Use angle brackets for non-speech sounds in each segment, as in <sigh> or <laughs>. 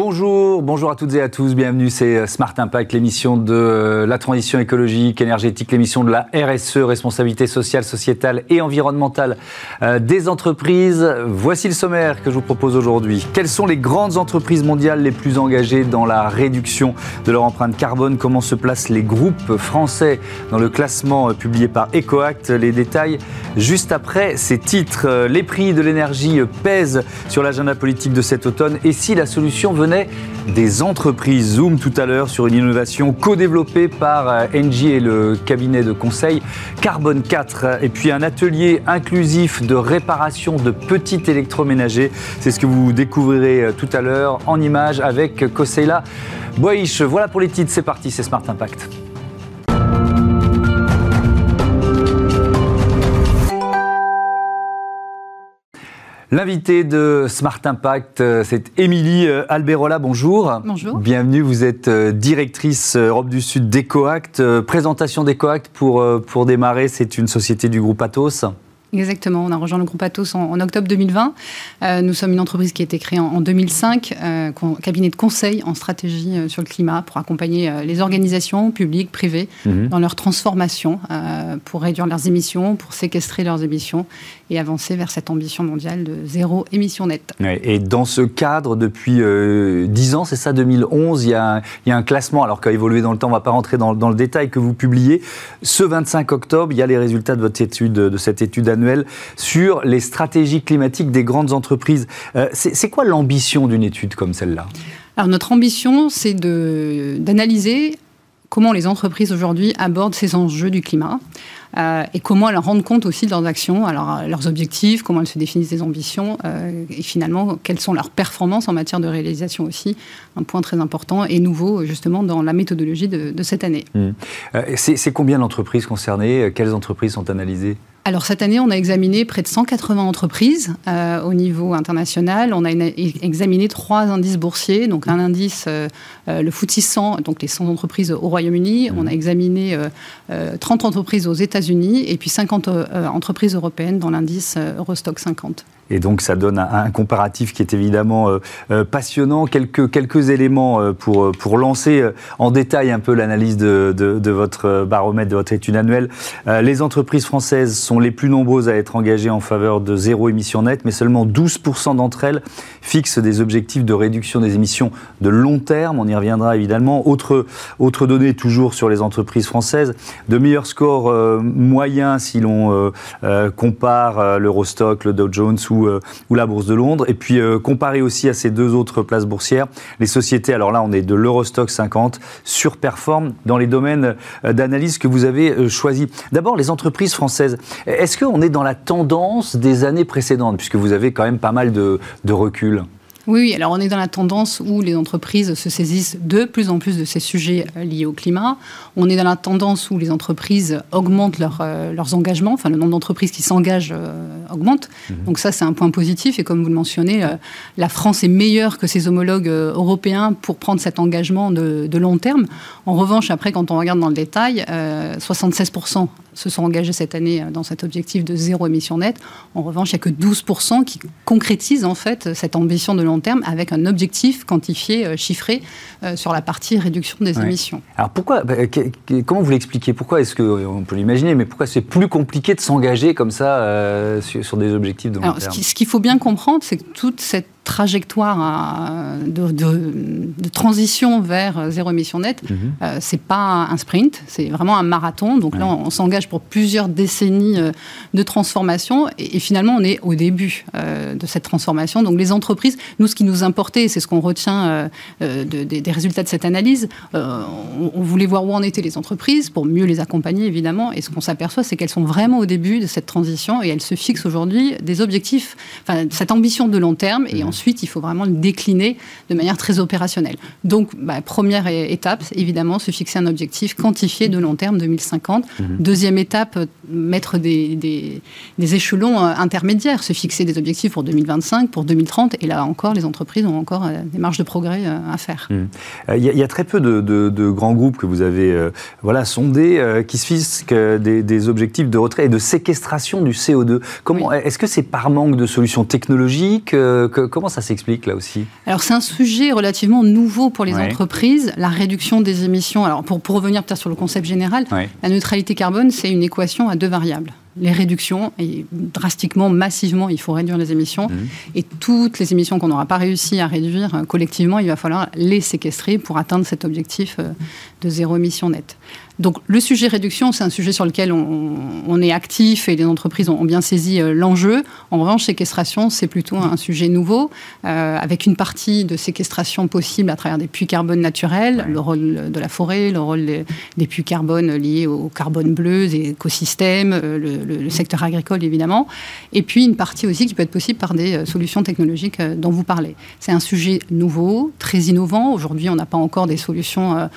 Bonjour, bonjour à toutes et à tous, bienvenue, c'est Smart Impact, l'émission de la transition écologique, énergétique, l'émission de la RSE, responsabilité sociale, sociétale et environnementale euh, des entreprises. Voici le sommaire que je vous propose aujourd'hui. Quelles sont les grandes entreprises mondiales les plus engagées dans la réduction de leur empreinte carbone? Comment se placent les groupes français dans le classement publié par EcoAct? Les détails juste après ces titres. Les prix de l'énergie pèsent sur l'agenda politique de cet automne et si la solution venait des entreprises. Zoom tout à l'heure sur une innovation co-développée par euh, Engie et le cabinet de conseil Carbone 4. Et puis un atelier inclusif de réparation de petits électroménagers. C'est ce que vous découvrirez euh, tout à l'heure en images avec Koseila Boish. Voilà pour les titres, c'est parti, c'est Smart Impact. L'invité de Smart Impact, euh, c'est Émilie euh, Alberola. Bonjour. Bonjour. Bienvenue. Vous êtes euh, directrice Europe du Sud d'EcoAct. Présentation d'EcoAct pour, pour démarrer. C'est une société du groupe Atos. Exactement, on a rejoint le groupe Atos en, octobre 2020. Euh, nous sommes une entreprise qui a été créée en, 2005, euh, cabinet de conseil en stratégie euh, sur le climat pour accompagner les organisations publiques, privées mhm. dans leur transformation, pour réduire leurs émissions, pour séquestrer leurs émissions et avancer vers cette ambition mondiale de zéro émission nette. et dans ce cadre, depuis 10 ans, c'est ça, 2011, il y, a, il y, a, un classement, alors qu'a évolué dans le temps, on ne va pas rentrer dans, dans, le détail, que vous publiez. Ce 25 octobre, il y a les résultats de votre étude, de cette étude sur les stratégies climatiques des grandes entreprises. Euh, c'est quoi l'ambition d'une étude comme celle-là? Alors notre ambition, c'est d'analyser comment les entreprises aujourd'hui abordent ces enjeux du climat. Euh, et comment elles rendent compte aussi de leurs actions, alors leurs objectifs, comment elles se définissent des ambitions, euh, et finalement quelles sont leurs performances en matière de réalisation aussi, un point très important et nouveau justement dans la méthodologie de, cette année. Mmh. C'est combien d'entreprises concernées? Quelles entreprises sont analysées? Alors cette année, on a examiné près de 180 entreprises euh, au niveau international. On a examiné trois indices boursiers, donc un indice, euh, euh, le FTSE 100, donc les 100 entreprises au Royaume-Uni. On a examiné 30 entreprises aux États-Unis et puis 50 entreprises européennes dans l'indice Eurostock 50. Et donc ça donne un, comparatif qui est évidemment euh, euh, passionnant. Quelques, quelques éléments euh, pour, pour lancer en détail un peu l'analyse de, de, votre baromètre, de votre étude annuelle. les entreprises françaises sont les plus nombreuses à être engagées en faveur de zéro émission nette, mais seulement 12% d'entre elles fixent des objectifs de réduction des émissions de long terme. On y reviendra évidemment. Autre, autre donnée toujours sur les entreprises françaises, de meilleurs scores moyens si l'on compare l'Eurostock, le Dow Jones ou euh, ou, la Bourse de Londres. Et puis, euh, comparé aussi à ces deux autres places boursières, les sociétés, alors là, on est de l'Eurostock 50, surperforment dans les domaines euh, d'analyse que vous avez choisis. D'abord, les entreprises françaises. Est-ce qu'on est dans la tendance des années précédentes, puisque vous avez quand même pas mal de recul? Oui, alors on est dans la tendance où les entreprises se saisissent de plus en plus de ces sujets euh, liés au climat. On est dans la tendance où les entreprises augmentent euh, leurs engagements, enfin le nombre d'entreprises qui s'engagent euh, augmente. Mhm. Donc ça, c'est un point positif. Et comme vous le mentionnez, la France est meilleure que ses homologues européens pour prendre cet engagement de, de, long terme. En revanche, après, quand on regarde dans le détail, 76% se sont engagés cette année dans cet objectif de zéro émission nette. En revanche, il n'y a que 12% qui concrétisent en fait cette ambition de long terme avec un objectif quantifié, euh, chiffré euh, sur la partie réduction des émissions. Alors pourquoi, bah, comment vous l'expliquez? Pourquoi est-ce que, on peut l'imaginer, mais pourquoi c'est plus compliqué de s'engager comme ça euh, sur, des objectifs de long terme? Ce qu'il faut bien comprendre, c'est que toute cette trajectoire de, transition vers zéro émission nette, ce mhm. n'est c'est pas un sprint, c'est vraiment un marathon. Donc là, on, s'engage pour plusieurs décennies de transformation et, finalement, on est au début de cette transformation. Donc les entreprises, nous, ce qui nous importait, c'est ce qu'on retient euh, euh, des résultats de cette analyse. Euh, on, voulait voir où en étaient les entreprises pour mieux les accompagner, évidemment. Et ce qu'on s'aperçoit, c'est qu'elles sont vraiment au début de cette transition et elles se fixent aujourd'hui des objectifs, enfin, cette ambition de long terme. Et mmh. ensuite, il faut vraiment le décliner de manière très opérationnelle. Donc, bah, première étape, évidemment, se fixer un objectif quantifié de long terme 2050. Mmh. Deuxième étape, mettre des, des, des échelons intermédiaires, se fixer des objectifs pour 2025, pour 2030. Et là encore, les entreprises ont encore euh, des marges de progrès euh, à faire. Mmh. Euh, il y, a très peu de, grands groupes que vous avez voilà, sondés qui se fixent des, objectifs de retrait et de séquestration du CO2. Comment Est-ce que c'est par manque de solutions technologiques Comment Comment ça s'explique là aussi? Alors c'est un sujet relativement nouveau pour les entreprises, la réduction des émissions. Alors pour, pour revenir peut-être sur le concept général, la neutralité carbone, c'est une équation à deux variables les réductions, et drastiquement, massivement, il faut réduire les émissions. Mmh. Et toutes les émissions qu'on n'aura pas réussi à réduire euh, collectivement, il va falloir les séquestrer pour atteindre cet objectif euh, de zéro émission nette. Donc le sujet réduction, c'est un sujet sur lequel on, est actif et les entreprises ont, bien saisi euh, l'enjeu. En revanche, séquestration, c'est plutôt un sujet nouveau, euh, avec une partie de séquestration possible à travers des puits carbone naturels, le rôle de la forêt, le rôle des, puits carbone liés au carbone bleu, des écosystèmes, euh, le, secteur agricole évidemment, et puis une partie aussi qui peut être possible par des solutions technologiques dont vous parlez. C'est un sujet nouveau, très innovant. Aujourd'hui, on n'a pas encore des solutions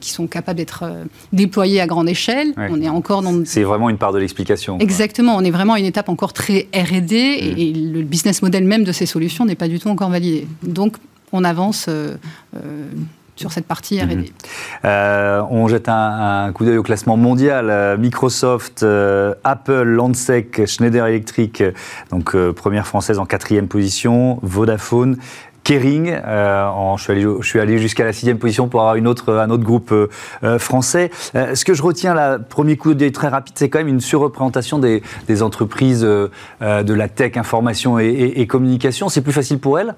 qui sont capables d'être déployé à grande échelle. On est encore dans. C'est vraiment une part de l'explication. Exactement. On est vraiment à une étape encore très R&D et, mm. le business model même de ces solutions n'est pas du tout encore validé. Donc, on avance. Euh, euh, sur cette partie R&D. Mm-hmm. Euh, on jette un, coup d'œil au classement mondial. Microsoft, Apple, Landsec, Schneider Electric, donc première française en quatrième position, Vodafone, Kering. Euh, je suis allé, jusqu'à la sixième position pour avoir une autre, un autre groupe euh, euh, français. ce que je retiens là, premier coup d'œil très rapide, c'est quand même une surreprésentation des, entreprises de la tech, information et communication. C'est plus facile pour elles?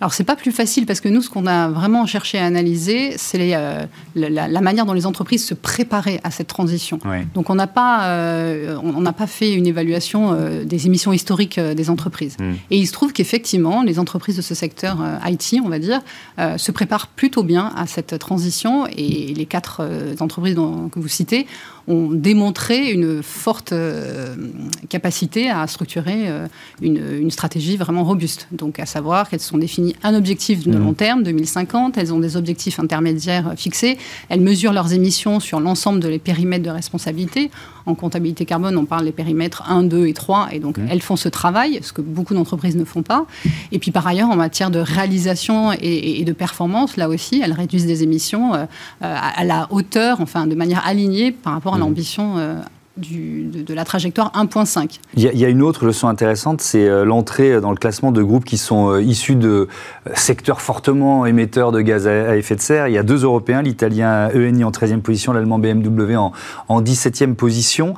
Alors, c'est pas plus facile parce que nous, ce qu'on a vraiment cherché à analyser, c'est euh, la, manière dont les entreprises se préparaient à cette transition. Donc, on n'a pas, euh, on n'a pas fait une évaluation euh, des émissions historiques des entreprises. Hmm. Et il se trouve qu'effectivement, les entreprises de ce secteur IT, on va dire, se préparent plutôt bien à cette transition. Et les quatre entreprises dont, que vous citez ont démontré une forte capacité à structurer une, une stratégie vraiment robuste. Donc, à savoir qu'elles sont définies un objectif de mmh. long terme, 2050, elles ont des objectifs intermédiaires fixés, elles mesurent leurs émissions sur l'ensemble de les périmètres de responsabilité. En comptabilité carbone, on parle des périmètres 1, 2 et 3, et donc mmh. elles font ce travail, ce que beaucoup d'entreprises ne font pas. Et puis par ailleurs, en matière de réalisation et, de performance, là aussi, elles réduisent des émissions euh, à la hauteur, enfin de manière alignée par rapport à mmh. l'ambition euh, de, la trajectoire 1.5. Il, y, a une autre leçon intéressante, c'est euh, l'entrée dans le classement de groupes qui sont euh, issus de euh, secteurs fortement émetteurs de gaz à, effet de serre. Il y a deux Européens, l'italien ENI en 13e position, l'allemand BMW en, en 17e position.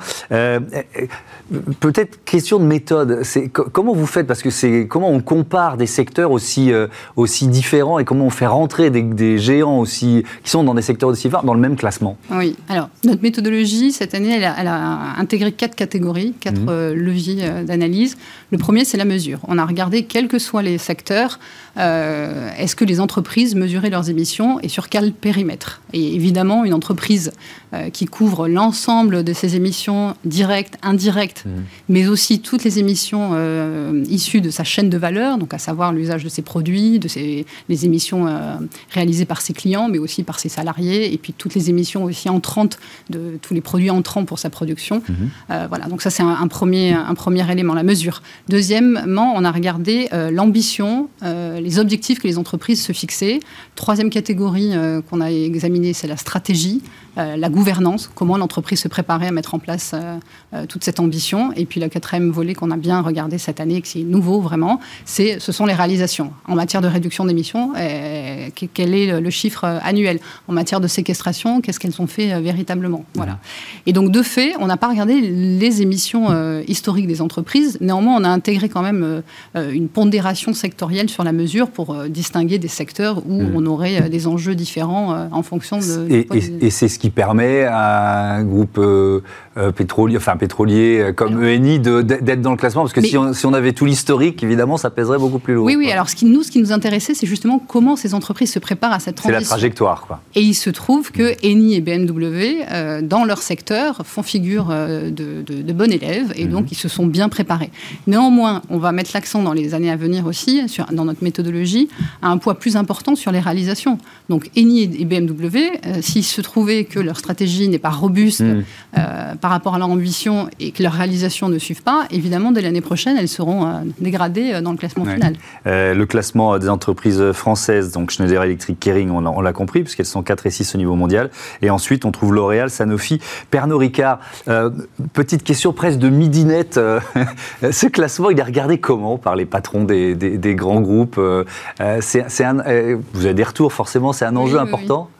Peut-être question de méthode. C'est comment vous faites? Parce que c'est comment on compare des secteurs aussi aussi différents et comment on fait rentrer des, géants aussi qui sont dans des secteurs aussi forts dans le même classement? Oui. Alors notre méthodologie cette année, elle elle a intégré quatre catégories, quatre mmh. euh, leviers euh, d'analyse. Le premier, c'est la mesure. On a regardé, quels que soient les secteurs, euh, est-ce que les entreprises mesuraient leurs émissions et sur quel périmètre Et évidemment, une entreprise qui couvre l'ensemble de ses émissions directes, indirectes, mmh. mais aussi toutes les émissions issues de sa chaîne de valeur, donc à savoir l'usage de ses produits, de ses, les émissions réalisées par ses clients, mais aussi par ses salariés, et puis toutes les émissions aussi entrantes de tous les produits entrants pour sa production Mhm. Euh, voilà, donc ça c'est un, premier, un premier élément, la mesure. Deuxièmement, on a regardé euh, l'ambition, euh, les objectifs que les entreprises se fixaient. Troisième catégorie qu'on a examinée, c'est la stratégie. La gouvernance, comment l'entreprise se préparait à mettre en place toute cette ambition. Et puis le quatrième volet qu'on a bien regardé cette année, qui est nouveau vraiment, c'est ce sont les réalisations. En matière de réduction d'émissions, quel est le chiffre annuel? En matière de séquestration, qu'est-ce qu'elles ont fait véritablement? Voilà. Et donc de fait, on n'a pas regardé les émissions historiques des entreprises. Néanmoins, on a intégré quand même une pondération sectorielle sur la mesure pour distinguer des secteurs où mmh. on aurait des enjeux différents en fonction de. Et, et c'est ce qui permet à un groupe euh, euh, pétrolier, enfin pétrolier euh, comme ENI d'être dans le classement Parce que si, on, avait tout l'historique, évidemment, ça pèserait beaucoup plus lourd. Oui, oui. Alors, ce qui, nous, ce qui nous intéressait, c'est justement comment ces entreprises se préparent à cette transition. C'est la trajectoire, quoi. Et il se trouve que Eni et BMW, dans leur secteur, font figure de, de, bons élèves et donc mhm. ils se sont bien préparés. Néanmoins, on va mettre l'accent dans les années à venir aussi, sur, dans notre méthodologie, à un poids plus important sur les réalisations. Donc, Eni et BMW, s'il se trouvait que leur stratégie n'est pas robuste hmm. euh, par rapport à leur ambition et que leurs réalisations ne suivent pas, évidemment, dès l'année prochaine, elles seront euh, dégradées euh, dans le classement final. le classement des entreprises françaises, donc Schneider Electric, Kering, on l'a compris, puisqu'elles sont 4 et 6 au niveau mondial. Et ensuite, on trouve L'Oréal, Sanofi, Pernod Ricard, petite question presque de midinette. <laughs> ce classement, il est regardé comment par les patrons des, grands groupes c'est, Vous avez des retours, forcément, c'est un enjeu important oui,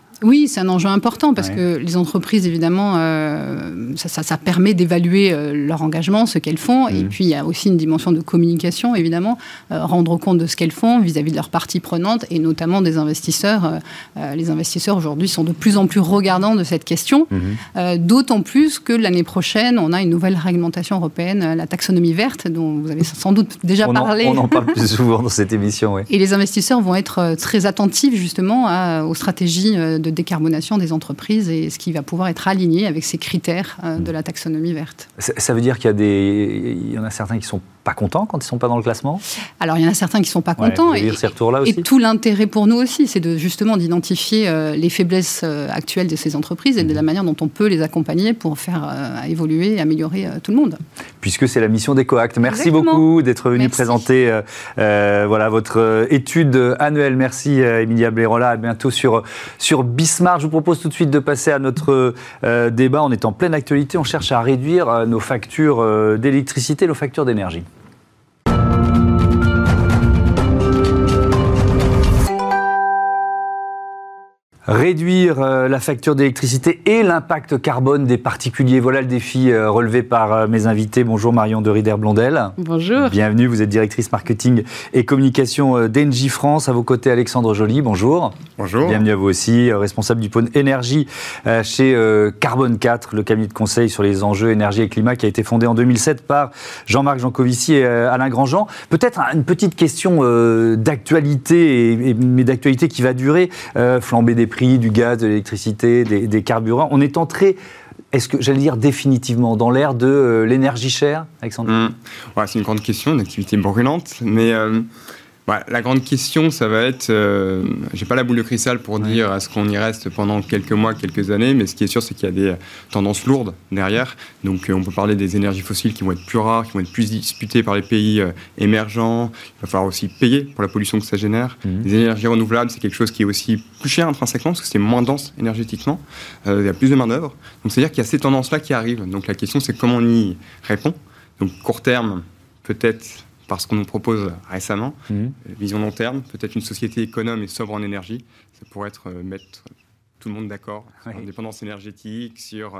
c'est un enjeu important parce que les entreprises, évidemment, euh, ça, permet d'évaluer euh, leur engagement, ce qu'elles font. Et mmh. puis, il y a aussi une dimension de communication, évidemment, euh, rendre compte de ce qu'elles font vis-à-vis de leurs parties prenantes et notamment des investisseurs. les investisseurs, aujourd'hui, sont de plus en plus regardants de cette question. Mmh. D'autant plus que l'année prochaine, on a une nouvelle réglementation européenne, la taxonomie verte, dont vous avez sans doute déjà parlé. on en parle <laughs> plus souvent dans cette émission, oui. Et les investisseurs vont être très attentifs, justement, aux stratégies de de décarbonation des entreprises et ce qui va pouvoir être aligné avec ces critères euh, de la taxonomie verte. Ça veut dire qu'il y, a des... Il y en a certains qui sont pas contents quand ils ne sont pas dans le classement? Alors, il y en a certains qui ne sont pas contents. et, ces aussi. et tout l'intérêt pour nous aussi, c'est de, justement d'identifier euh, les faiblesses euh, actuelles de ces entreprises et de la mhm. manière dont on peut les accompagner pour faire euh, évoluer et améliorer tout le monde. Puisque c'est la mission d'EcoAct. Merci beaucoup d'être venu présenter voilà, votre étude annuelle. Merci Emilia Blerola. À bientôt sur, sur Bismarck. Je vous propose tout de suite de passer à notre débat. On est en pleine actualité. On cherche à réduire nos factures d'électricité, nos factures d'énergie. Réduire euh, la facture d'électricité et l'impact carbone des particuliers. Voilà le défi euh, relevé par euh, mes invités. Bonjour Marion de Rider-Blondel. Bonjour. Bienvenue, vous êtes directrice marketing et communication d'Engie France. À vos côtés, Alexandre Joly. Bonjour. Bonjour. Bienvenue à vous aussi, responsable du pôle énergie chez Carbone 4, le cabinet de conseil sur les enjeux énergie et climat qui a été fondé en 2007 par Jean-Marc Jancovici et Alain Grandjean. Peut-être une petite question d'actualité, mais d'actualité qui va durer. Flamber des prix du gaz, de l'électricité, des, carburants. On est entré est-ce que, j'allais dire définitivement, dans l'ère de euh, l'énergie chère, Alexandre? Mmh. C'est une grande question, une activité brûlante, mais euh, la grande question, ça va être, euh, j'ai pas la boule de cristal pour dire est-ce qu'on y reste pendant quelques mois, quelques années, mais ce qui est sûr, c'est qu'il y a des tendances lourdes derrière. Donc, euh, on peut parler des énergies fossiles qui vont être plus rares, qui vont être plus disputées par les pays euh, émergents. Il va falloir aussi payer pour la pollution que ça génère. Mhm. Les énergies renouvelables, c'est quelque chose qui est aussi plus cher intrinsèquement parce que c'est moins dense énergétiquement. il y a plus de main d'œuvre. Donc, c'est à dire qu'il y a ces tendances-là qui arrivent. Donc, la question, c'est comment on y répond. Donc, court terme, peut-être par ce qu'on nous propose récemment. Mmh. Euh, vision long terme, peut-être une société économe et sobre en énergie. Ça pourrait être euh, mettre tout le monde d'accord sur l'indépendance énergétique, sur